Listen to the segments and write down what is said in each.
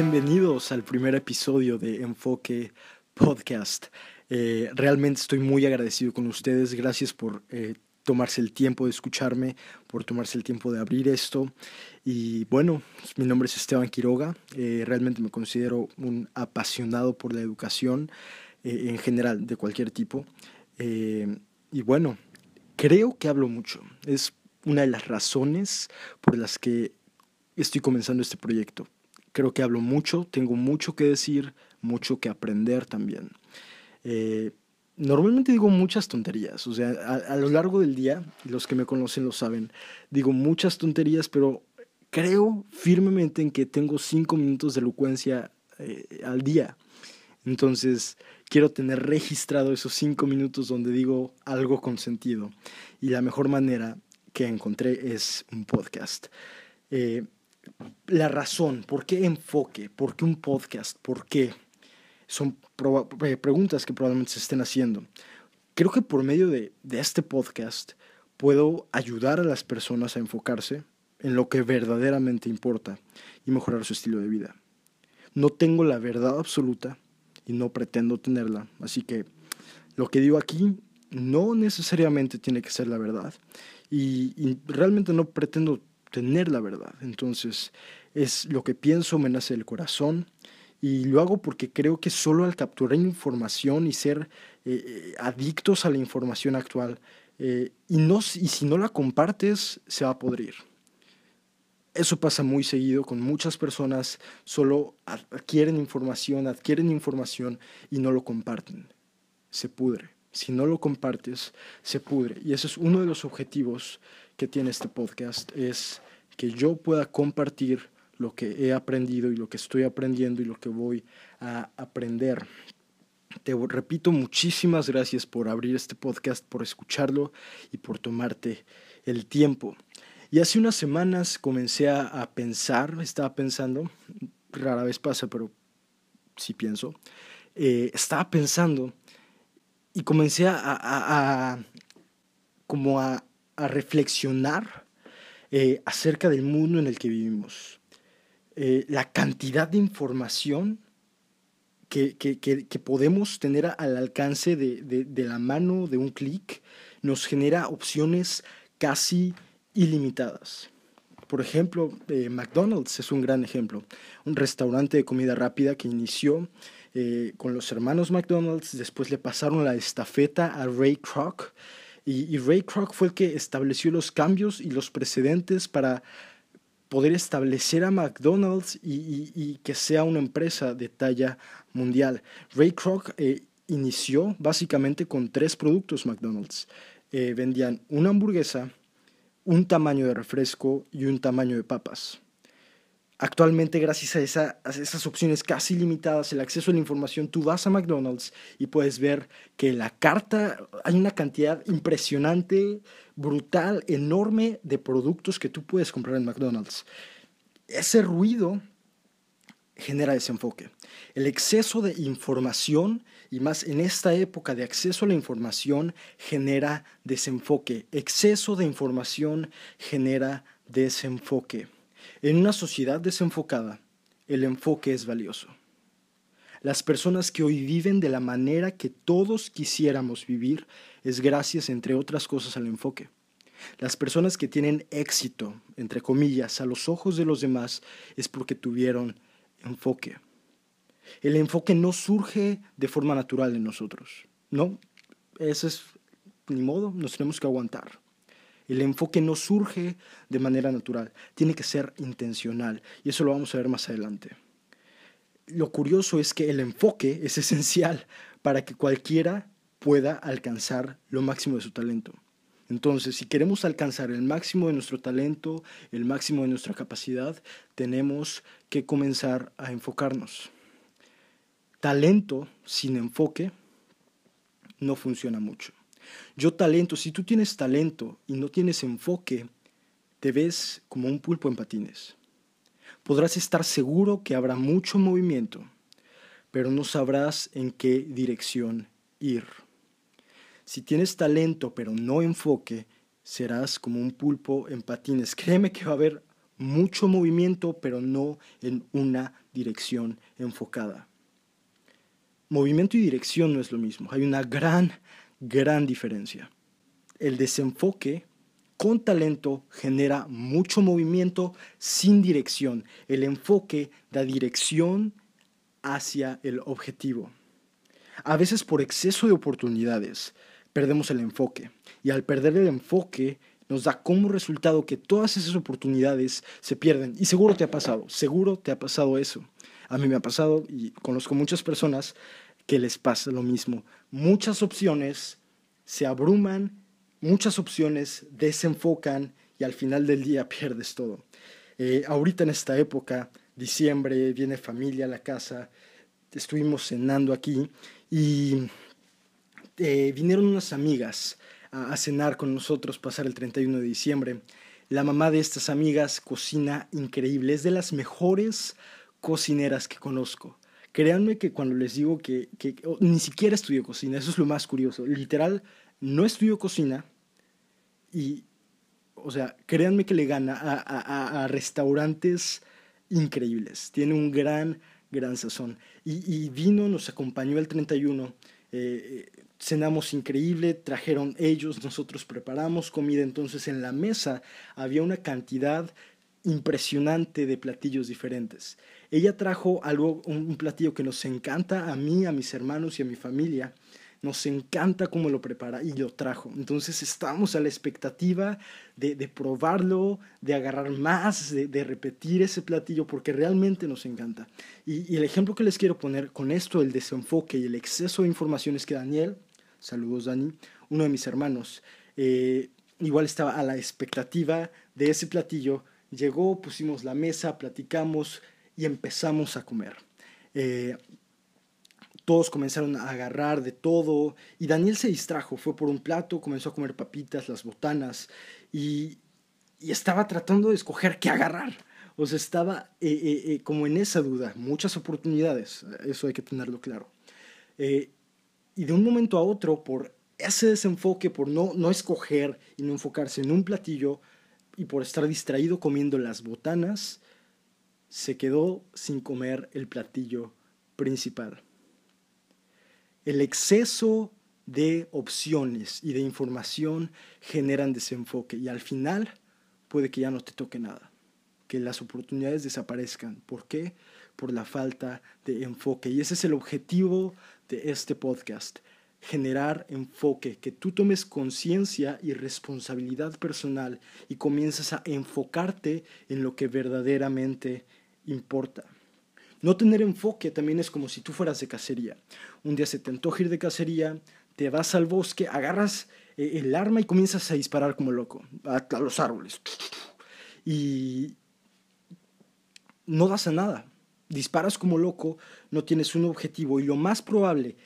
Bienvenidos al primer episodio de Enfoque Podcast. Eh, realmente estoy muy agradecido con ustedes. Gracias por eh, tomarse el tiempo de escucharme, por tomarse el tiempo de abrir esto. Y bueno, mi nombre es Esteban Quiroga. Eh, realmente me considero un apasionado por la educación en general, de cualquier tipo. y bueno, creo que hablo mucho. Es una de las razones por las que estoy comenzando este proyecto creo que hablo mucho, tengo mucho que decir, mucho que aprender también. Eh, normalmente digo muchas tonterías, o sea, a, lo largo del día, los que me conocen lo saben, digo muchas tonterías, pero creo firmemente en que tengo cinco minutos de elocuencia eh, al día. Entonces, quiero tener registrado esos cinco minutos donde digo algo con sentido. Y la mejor manera que encontré es un podcast. Eh, la razón, por qué enfoque, por qué un podcast, por qué, son eh, preguntas que probablemente se estén haciendo. Creo que por medio de, este podcast puedo ayudar a las personas a enfocarse en lo que verdaderamente importa y mejorar su estilo de vida. No tengo la verdad absoluta y no pretendo tenerla, así que lo que digo aquí no necesariamente tiene que ser la verdad y, y realmente no pretendo tener la verdad. Entonces, es lo que pienso, me nace del corazón y lo hago porque creo que solo al capturar información y ser eh, eh, adictos a la información actual, eh, y, no, y si no la compartes, se va a podrir. Eso pasa muy seguido con muchas personas, solo adquieren información, adquieren información y no lo comparten. Se pudre. Si no lo compartes, se pudre. Y ese es uno de los objetivos que tiene este podcast, es que yo pueda compartir lo que he aprendido y lo que estoy aprendiendo y lo que voy a aprender. Te repito, muchísimas gracias por abrir este podcast, por escucharlo y por tomarte el tiempo. Y hace unas semanas comencé a, pensar, estaba pensando, rara vez pasa, pero sí pienso, eh, estaba pensando y comencé a, como a, reflexionar eh, acerca del mundo en el que vivimos. Eh, la cantidad de información que, podemos tener al alcance de, la mano de un clic nos genera opciones casi ilimitadas. Por ejemplo, eh, McDonald's es un gran ejemplo, un restaurante de comida rápida que inició con los hermanos McDonald's, después le pasaron la estafeta a Ray Kroc y, Ray Kroc fue el que estableció los cambios y los precedentes para poder establecer a McDonald's y, que sea una empresa de talla mundial. Ray Kroc eh, inició básicamente con tres productos McDonald's. Eh, vendían una hamburguesa, un tamaño de refresco y un tamaño de papas. Actualmente, gracias a, esas opciones casi limitadas, el acceso a la información, tú vas a McDonald's y puedes ver que la carta, hay una cantidad impresionante, brutal, enorme de productos que tú puedes comprar en McDonald's. Ese ruido genera desenfoque. El exceso de información, y más en esta época de acceso a la información, genera desenfoque. Exceso de información genera desenfoque. En una sociedad desenfocada, el enfoque es valioso. Las personas que hoy viven de la manera que todos quisiéramos vivir es gracias, entre otras cosas, al enfoque. Las personas que tienen éxito, entre comillas, a los ojos de los demás es porque tuvieron enfoque. El enfoque no surge de forma natural en nosotros, ¿no? Ese es ni modo, nos tenemos que aguantar. El enfoque no surge de manera natural, tiene que ser intencional y eso lo vamos a ver más adelante. Lo curioso es que el enfoque es esencial para que cualquiera pueda alcanzar lo máximo de su talento. Entonces, si queremos alcanzar el máximo de nuestro talento, el máximo de nuestra capacidad, tenemos que comenzar a enfocarnos. Talento sin enfoque no funciona mucho. Yo talento, si tú tienes talento y no tienes enfoque, te ves como un pulpo en patines. Podrás estar seguro que habrá mucho movimiento, pero no sabrás en qué dirección ir. Si tienes talento pero no enfoque, serás como un pulpo en patines. Créeme que va a haber mucho movimiento, pero no en una dirección enfocada. Movimiento y dirección no es lo mismo, hay una gran, gran diferencia. El desenfoque con talento genera mucho movimiento sin dirección. El enfoque da dirección hacia el objetivo. A veces por exceso de oportunidades perdemos el enfoque y al perder el enfoque nos da como resultado que todas esas oportunidades se pierden. Y seguro te ha pasado, seguro te ha pasado eso. A mí me ha pasado y conozco muchas personas que les pasa lo mismo. Muchas opciones se abruman, muchas opciones desenfocan y al final del día pierdes todo. Eh, ahorita en esta época, diciembre, viene familia a la casa, estuvimos cenando aquí y eh, vinieron unas amigas a, cenar con nosotros, pasar el 31 de diciembre. La mamá de estas amigas cocina increíble, es de las mejores cocineras que conozco. Créanme que cuando les digo que, ni siquiera estudió cocina, eso es lo más curioso. Literal, no estudió cocina y, o sea, créanme que le gana a, restaurantes increíbles. Tiene un gran, gran sazón. Y, y vino, nos acompañó el 31 eh, cenamos increíble, trajeron ellos, nosotros preparamos comida, entonces en la mesa había una cantidad impresionante de platillos diferentes. Ella trajo algo, un platillo que nos encanta a mí, a mis hermanos y a mi familia, nos encanta cómo lo prepara y lo trajo. Entonces estamos a la expectativa de, probarlo, de agarrar más, de, repetir ese platillo porque realmente nos encanta. Y, el ejemplo que les quiero poner con esto, el desenfoque y el exceso de información es que Daniel, saludos Dani, uno de mis hermanos, eh, igual estaba a la expectativa de ese platillo, llegó, pusimos la mesa, platicamos y empezamos a comer. Eh, todos comenzaron a agarrar de todo y Daniel se distrajo, fue por un plato, comenzó a comer papitas, las botanas y, estaba tratando de escoger qué agarrar. O sea, estaba eh, eh, como en esa duda, muchas oportunidades, eso hay que tenerlo claro. y de un momento a otro, por ese desenfoque, por no, no escoger y no enfocarse en un platillo y por estar distraído comiendo las botanas, se quedó sin comer el platillo principal. El exceso de opciones y de información generan desenfoque y al final puede que ya no te toque nada, que las oportunidades desaparezcan. ¿Por qué? Por la falta de enfoque. Y ese es el objetivo de este podcast, generar enfoque, que tú tomes conciencia y responsabilidad personal y comiences a enfocarte en lo que verdaderamente importa. No tener enfoque también es como si tú fueras de cacería. Un día se te antoja ir de cacería, te vas al bosque, agarras eh, el arma y comienzas a disparar como loco a, los árboles. Y no das a nada. Disparas como loco, no tienes un objetivo y lo más probable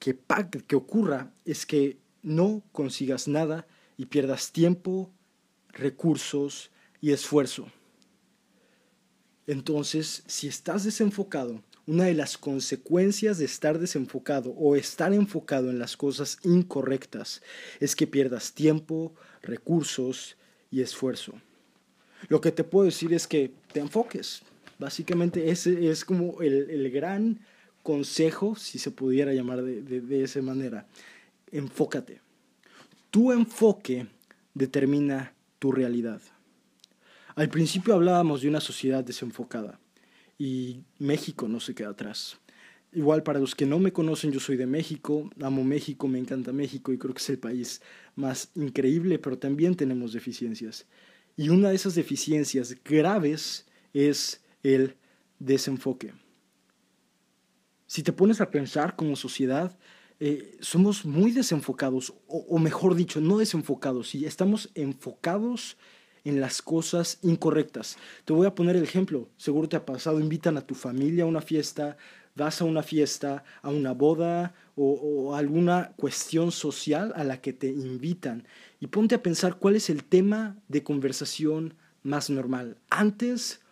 que, que ocurra es que no consigas nada y pierdas tiempo, recursos y esfuerzo. Entonces, si estás desenfocado, una de las consecuencias de estar desenfocado o estar enfocado en las cosas incorrectas es que pierdas tiempo, recursos y esfuerzo. Lo que te puedo decir es que te enfoques. Básicamente ese es como el, gran consejo, si se pudiera llamar de, de esa manera. Enfócate. Tu enfoque determina tu realidad. Al principio hablábamos de una sociedad desenfocada y México no se queda atrás. Igual para los que no me conocen, yo soy de México, amo México, me encanta México y creo que es el país más increíble, pero también tenemos deficiencias. Y una de esas deficiencias graves es el desenfoque. Si te pones a pensar como sociedad, eh, somos muy desenfocados, o, o, mejor dicho, no desenfocados, y estamos enfocados en las cosas incorrectas. Te voy a poner el ejemplo, seguro te ha pasado, invitan a tu familia a una fiesta, vas a una fiesta, a una boda o, alguna cuestión social a la que te invitan y ponte a pensar cuál es el tema de conversación más normal, antes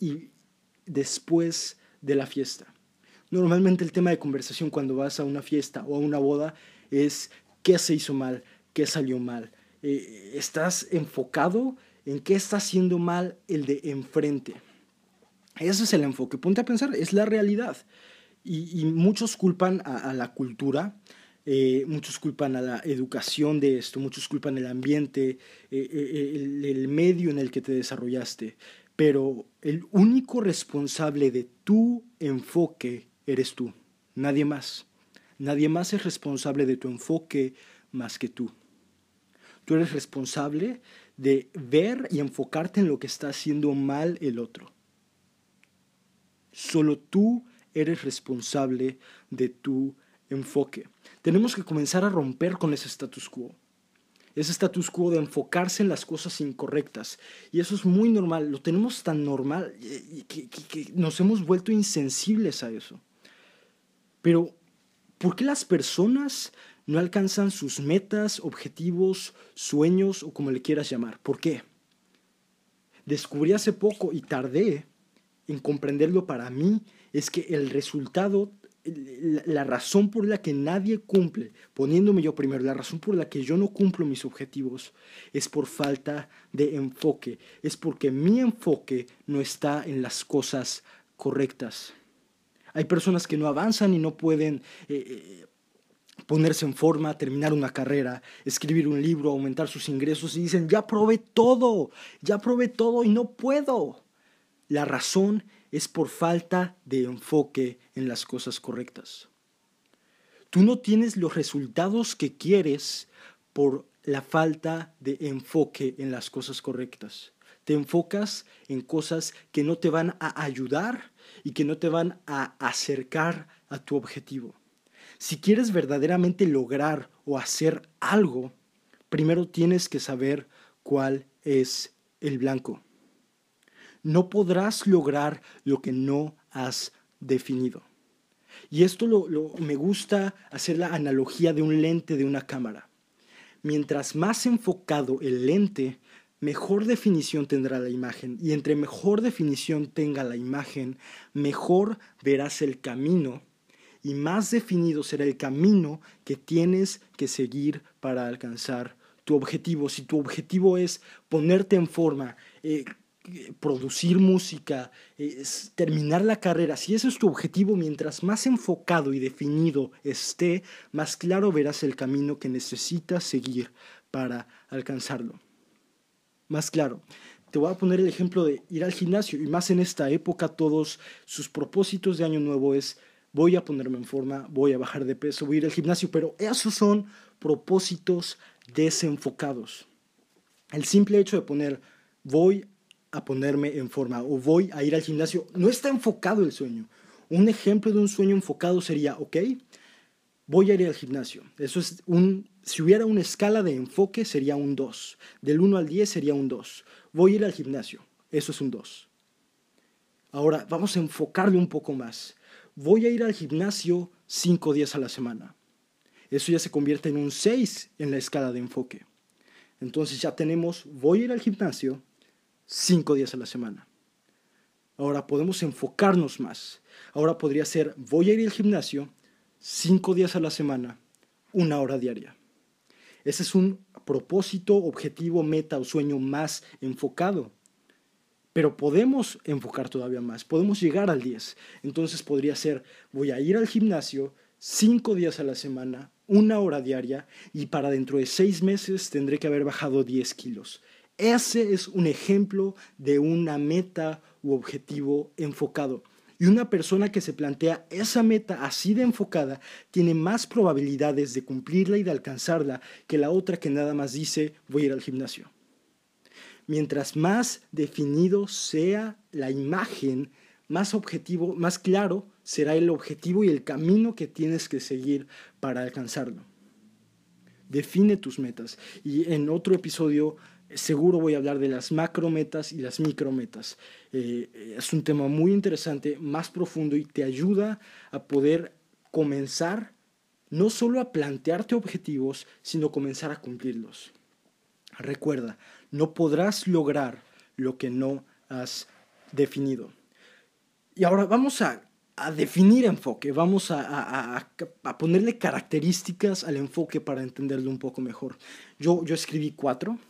y después de la fiesta. Normalmente el tema de conversación cuando vas a una fiesta o a una boda es qué se hizo mal, qué salió mal. Eh, estás enfocado en qué está haciendo mal el de enfrente. Ese es el enfoque. Ponte a pensar, es la realidad. Y, muchos culpan a, la cultura, eh, muchos culpan a la educación de esto, muchos culpan el ambiente, eh, eh, el, el medio en el que te desarrollaste. Pero el único responsable de tu enfoque eres tú, nadie más. Nadie más es responsable de tu enfoque más que tú. Tú eres responsable de ver y enfocarte en lo que está haciendo mal el otro. Solo tú eres responsable de tu enfoque. Tenemos que comenzar a romper con ese status quo. Ese status quo de enfocarse en las cosas incorrectas. Y eso es muy normal. Lo tenemos tan normal que, que nos hemos vuelto insensibles a eso. Pero, ¿por qué las personas no alcanzan sus metas, objetivos, sueños o como le quieras llamar? ¿Por qué? Descubrí hace poco y tardé en comprenderlo para mí es que el resultado, la razón por la que nadie cumple, poniéndome yo primero, la razón por la que yo no cumplo mis objetivos es por falta de enfoque, es porque mi enfoque no está en las cosas correctas. Hay personas que no avanzan y no pueden eh, eh, ponerse en forma, terminar una carrera, escribir un libro, aumentar sus ingresos y dicen, ya probé todo, ya probé todo y no puedo. La razón es por falta de enfoque en las cosas correctas. Tú no tienes los resultados que quieres por la falta de enfoque en las cosas correctas. Te enfocas en cosas que no te van a ayudar y que no te van a acercar a tu objetivo. Si quieres verdaderamente lograr o hacer algo, primero tienes que saber cuál es el blanco. No podrás lograr lo que no has definido. Y esto lo, me gusta hacer la analogía de un lente de una cámara. Mientras más enfocado el lente, mejor definición tendrá la imagen. Y entre mejor definición tenga la imagen, mejor verás el camino y más definido será el camino que tienes que seguir para alcanzar tu objetivo. Si tu objetivo es ponerte en forma, eh, producir música, terminar la carrera, si ese es tu objetivo, mientras más enfocado y definido esté, más claro verás el camino que necesitas seguir para alcanzarlo. Más claro. Te voy a poner el ejemplo de ir al gimnasio y más en esta época todos sus propósitos de año nuevo es voy a ponerme en forma, voy a bajar de peso, voy a ir al gimnasio, pero esos son propósitos desenfocados. El simple hecho de poner voy a ponerme en forma o voy a ir al gimnasio. No está enfocado el sueño. Un ejemplo de un sueño enfocado sería, ok, voy a ir al gimnasio. Eso es un, si hubiera una escala de enfoque sería un 2. Del 1 al 10 sería un 2. Voy a ir al gimnasio. Eso es un 2. Ahora vamos a enfocarle un poco más. Voy a ir al gimnasio 5 días a la semana. Eso ya se convierte en un 6 en la escala de enfoque. Entonces ya tenemos, voy a ir al gimnasio cinco días a la semana. Ahora podemos enfocarnos más. Ahora podría ser, voy a ir al gimnasio cinco días a la semana, una hora diaria. Ese es un propósito, objetivo, meta o sueño más enfocado. Pero podemos enfocar todavía más, podemos llegar al 10. Entonces podría ser, voy a ir al gimnasio cinco días a la semana, una hora diaria, y para dentro de seis meses tendré que haber bajado 10 kilos. Ese es un ejemplo de una meta u objetivo enfocado. Y una persona que se plantea esa meta así de enfocada tiene más probabilidades de cumplirla y de alcanzarla que la otra que nada más dice voy a ir al gimnasio. Mientras más definido sea la imagen, más objetivo, más claro será el objetivo y el camino que tienes que seguir para alcanzarlo. Define tus metas. Y en otro episodio seguro voy a hablar de las macrometas y las micrometas. Eh, es un tema muy interesante, más profundo y te ayuda a poder comenzar no solo a plantearte objetivos, sino comenzar a cumplirlos. Recuerda, no podrás lograr lo que no has definido. Y ahora vamos a, definir enfoque, vamos a, a, ponerle características al enfoque para entenderlo un poco mejor. Yo, yo escribí cuatro,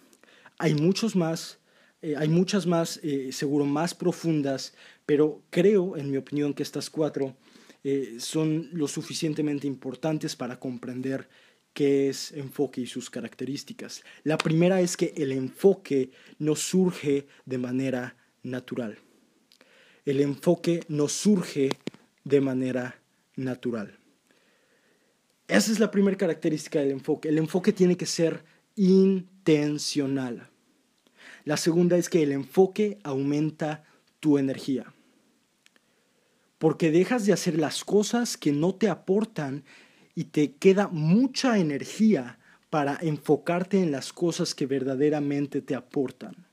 hay muchos más, eh, hay muchas más, eh, seguro más profundas, pero creo, en mi opinión, que estas cuatro eh, son lo suficientemente importantes para comprender qué es enfoque y sus características. La primera es que el enfoque no surge de manera natural. El enfoque no surge de manera natural. Esa es la primera característica del enfoque. El enfoque tiene que ser La segunda es que el enfoque aumenta tu energía. Porque dejas de hacer las cosas que no te aportan y te queda mucha energía para enfocarte en las cosas que verdaderamente te aportan.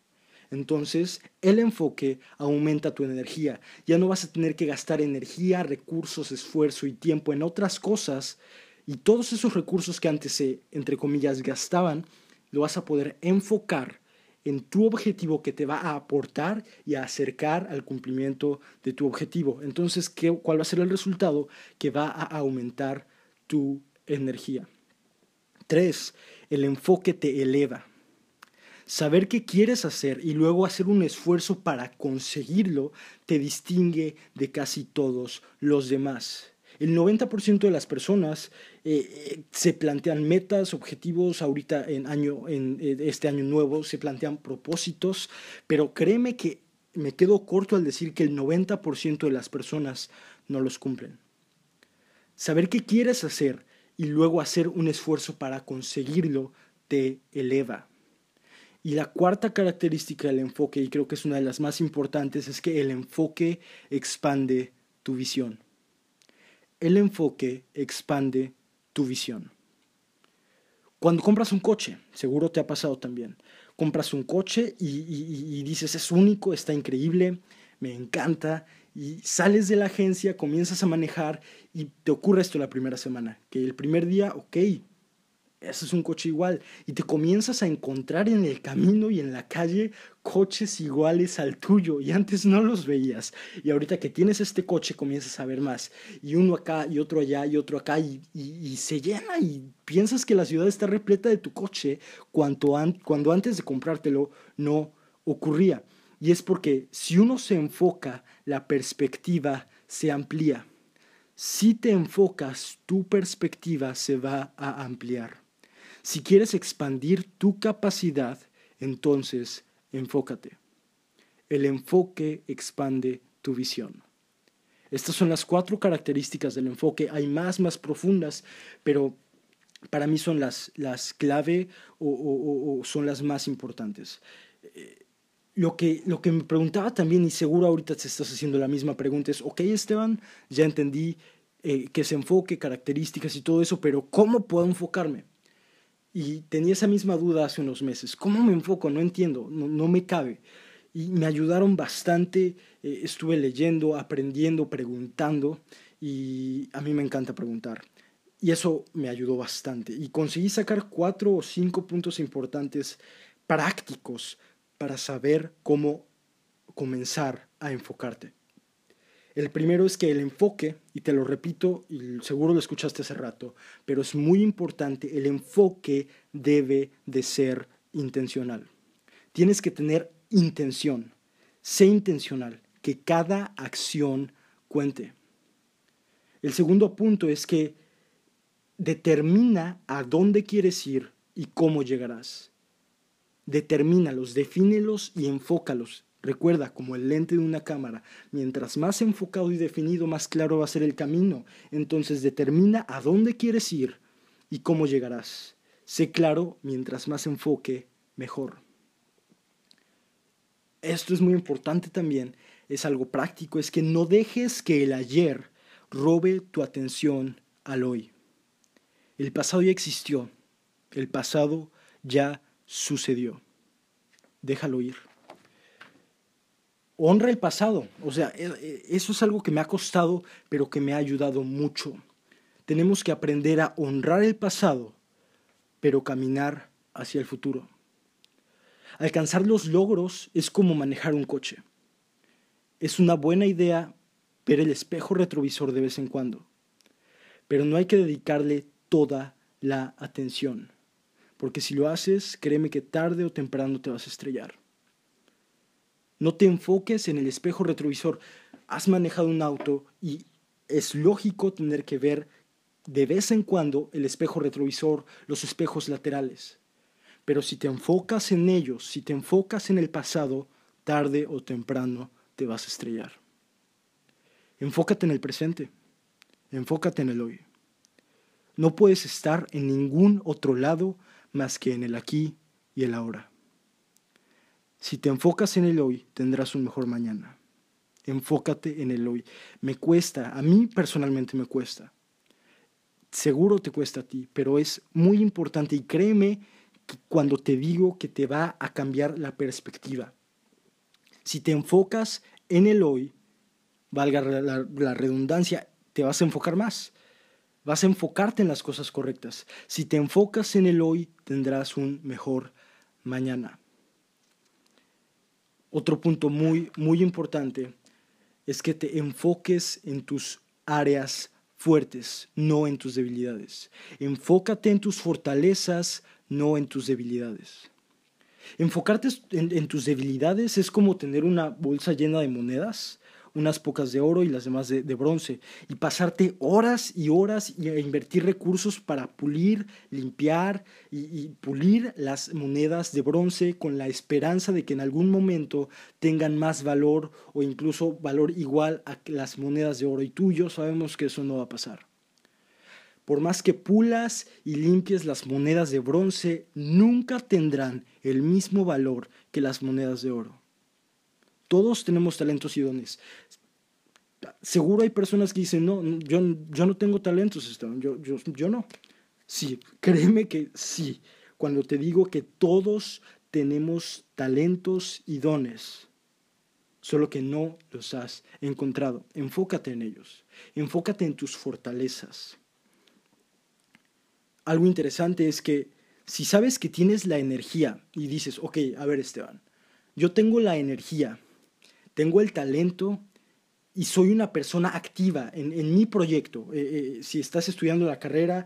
Entonces, el enfoque aumenta tu energía. Ya no vas a tener que gastar energía, recursos, esfuerzo y tiempo en otras cosas. Y todos esos recursos que antes se, entre comillas, gastaban, lo vas a poder enfocar en tu objetivo que te va a aportar y a acercar al cumplimiento de tu objetivo. Entonces, ¿qué, ¿cuál va a ser el resultado? Que va a aumentar tu energía. Tres, el enfoque te eleva. Saber qué quieres hacer y luego hacer un esfuerzo para conseguirlo te distingue de casi todos los demás. El 90% de las personas eh, eh, se plantean metas, objetivos, ahorita en, año, en eh, este año nuevo se plantean propósitos, pero créeme que me quedo corto al decir que el 90% de las personas no los cumplen. Saber qué quieres hacer y luego hacer un esfuerzo para conseguirlo te eleva. Y la cuarta característica del enfoque, y creo que es una de las más importantes, es que el enfoque expande tu visión. El enfoque expande tu visión. Cuando compras un coche, seguro te ha pasado también, compras un coche y, dices es único, está increíble, me encanta, y sales de la agencia, comienzas a manejar y te ocurre esto la primera semana, que el primer día, ok, ese es un coche igual, y te comienzas a encontrar en el camino y en la calle coches iguales al tuyo, y antes no los veías, y ahorita que tienes este coche comienzas a ver más, y uno acá y otro allá y otro acá, y, se llena, y piensas que la ciudad está repleta de tu coche cuando antes de comprártelo no ocurría. Y es porque si uno se enfoca, la perspectiva se amplía. Si te enfocas, tu perspectiva se va a ampliar. Si quieres expandir tu capacidad, entonces enfócate. El enfoque expande tu visión. Estas son las cuatro características del enfoque. Hay más, más profundas, pero para mí son las, las clave o, son las más importantes. Eh, lo que, lo que me preguntaba también, y seguro ahorita te estás haciendo la misma pregunta, es, ok Esteban, ya entendí eh, que se enfoque, características y todo eso, pero ¿cómo puedo enfocarme? Y tenía esa misma duda hace unos meses. ¿Cómo me enfoco? No entiendo, no, me cabe. Y me ayudaron bastante, eh, estuve leyendo, aprendiendo, preguntando, y a mí me encanta preguntar. Y eso me ayudó bastante. Y conseguí sacar cuatro o cinco puntos importantes prácticos para saber cómo comenzar a enfocarte. El primero es que el enfoque, y te lo repito, y seguro lo escuchaste hace rato, pero es muy importante, el enfoque debe de ser intencional. Tienes que tener intención, sé intencional, que cada acción cuente. El segundo punto es que determina a dónde quieres ir y cómo llegarás determínalos, defínelos y enfócalos. Recuerda, como el lente de una cámara, mientras más enfocado y definido, más claro va a ser el camino. Entonces determina a dónde quieres ir y cómo llegarás. Sé claro, mientras más enfoque, mejor. Esto es muy importante también, es algo práctico, es que no dejes que el ayer robe tu atención al hoy. El pasado ya existió, el pasado ya sucedió. Déjalo ir. Honra el pasado. O sea, e, e, eso es algo que me ha costado, pero que me ha ayudado mucho. Tenemos que aprender a honrar el pasado, pero caminar hacia el futuro. Alcanzar los logros es como manejar un coche. Es una buena idea ver el espejo retrovisor de vez en cuando, pero no hay que dedicarle toda la atención porque si lo haces, créeme que tarde o temprano te vas a estrellar. No te enfoques en el espejo retrovisor. has manejado un auto y es lógico tener que ver de vez en cuando el espejo retrovisor, los espejos laterales. Pero si te enfocas en ellos, si te enfocas en el pasado, tarde o temprano te vas a estrellar. Enfócate en el presente, enfócate en el hoy. No puedes estar en ningún otro lado más que en el aquí y el ahora. Si te enfocas en el hoy, tendrás un mejor mañana. Enfócate en el hoy. Me cuesta, a mí personalmente me cuesta. Seguro te cuesta a ti, pero es muy importante y créeme que cuando te digo que te va a cambiar la perspectiva. Si te enfocas en el hoy, valga la, la redundancia, te vas a enfocar más. Vas a enfocarte en las cosas correctas. Si te enfocas en el hoy, tendrás un mejor mañana. Otro punto muy, muy importante es que te enfoques en tus áreas fuertes, no en tus debilidades. Enfócate en tus fortalezas, no en tus debilidades. Enfocarte en, en, tus debilidades es como tener una bolsa llena de monedas unas pocas de oro y las demás de, bronce, y pasarte horas y horas y invertir recursos para pulir, limpiar y, y pulir las monedas de bronce con la esperanza de que en algún momento tengan más valor o incluso valor igual a las monedas de oro. Y tú y yo sabemos que eso no va a pasar. Por más que pulas y limpies las monedas de bronce, nunca tendrán el mismo valor que las monedas de oro. Todos tenemos talentos y dones. Seguro hay personas que dicen, no, yo, yo no tengo talentos, Esteban, yo, yo, yo no. Sí, créeme que sí. Cuando te digo que todos tenemos talentos y dones, solo que no los has encontrado. Enfócate en ellos, enfócate en tus fortalezas. Algo interesante es que si sabes que tienes la energía y dices, ok, a ver Esteban, yo tengo la energía, tengo el talento y soy una persona activa en, mi proyecto. Eh, eh, si estás estudiando la carrera,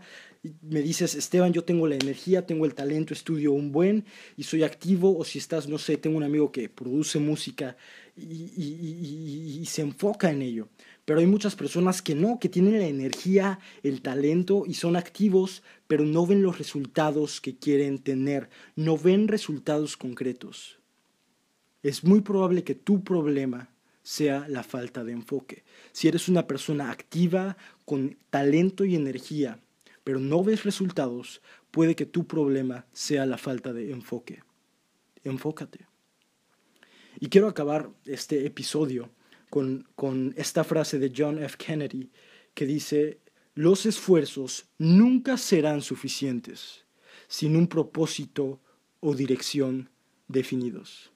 me dices, Esteban, yo tengo la energía, tengo el talento, estudio un buen y soy activo, o si estás, no sé, tengo un amigo que produce música y, y se enfoca en ello. Pero hay muchas personas que no, que tienen la energía, el talento y son activos, pero no ven los resultados que quieren tener, no ven resultados concretos es muy probable que tu problema sea la falta de enfoque. Si eres una persona activa, con talento y energía, pero no ves resultados, puede que tu problema sea la falta de enfoque. Enfócate. Y quiero acabar este episodio con, con esta frase de John F. Kennedy que dice, los esfuerzos nunca serán suficientes sin un propósito o dirección definidos.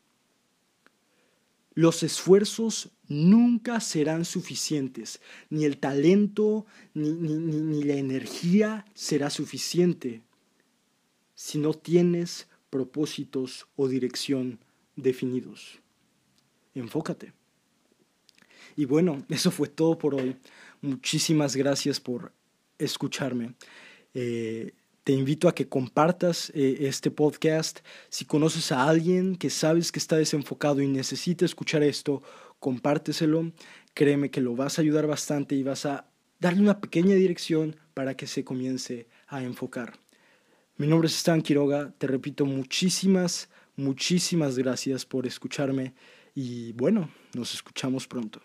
Los esfuerzos nunca serán suficientes, ni el talento ni, ni, la energía será suficiente si no tienes propósitos o dirección definidos. Enfócate. Y bueno, eso fue todo por hoy. Muchísimas gracias por escucharme. Eh, te invito a que compartas eh, este podcast. Si conoces a alguien que sabes que está desenfocado y necesita escuchar esto, compárteselo. Créeme que lo vas a ayudar bastante y vas a darle una pequeña dirección para que se comience a enfocar. Mi nombre es Stan Quiroga. Te repito, muchísimas, muchísimas gracias por escucharme y bueno, nos escuchamos pronto.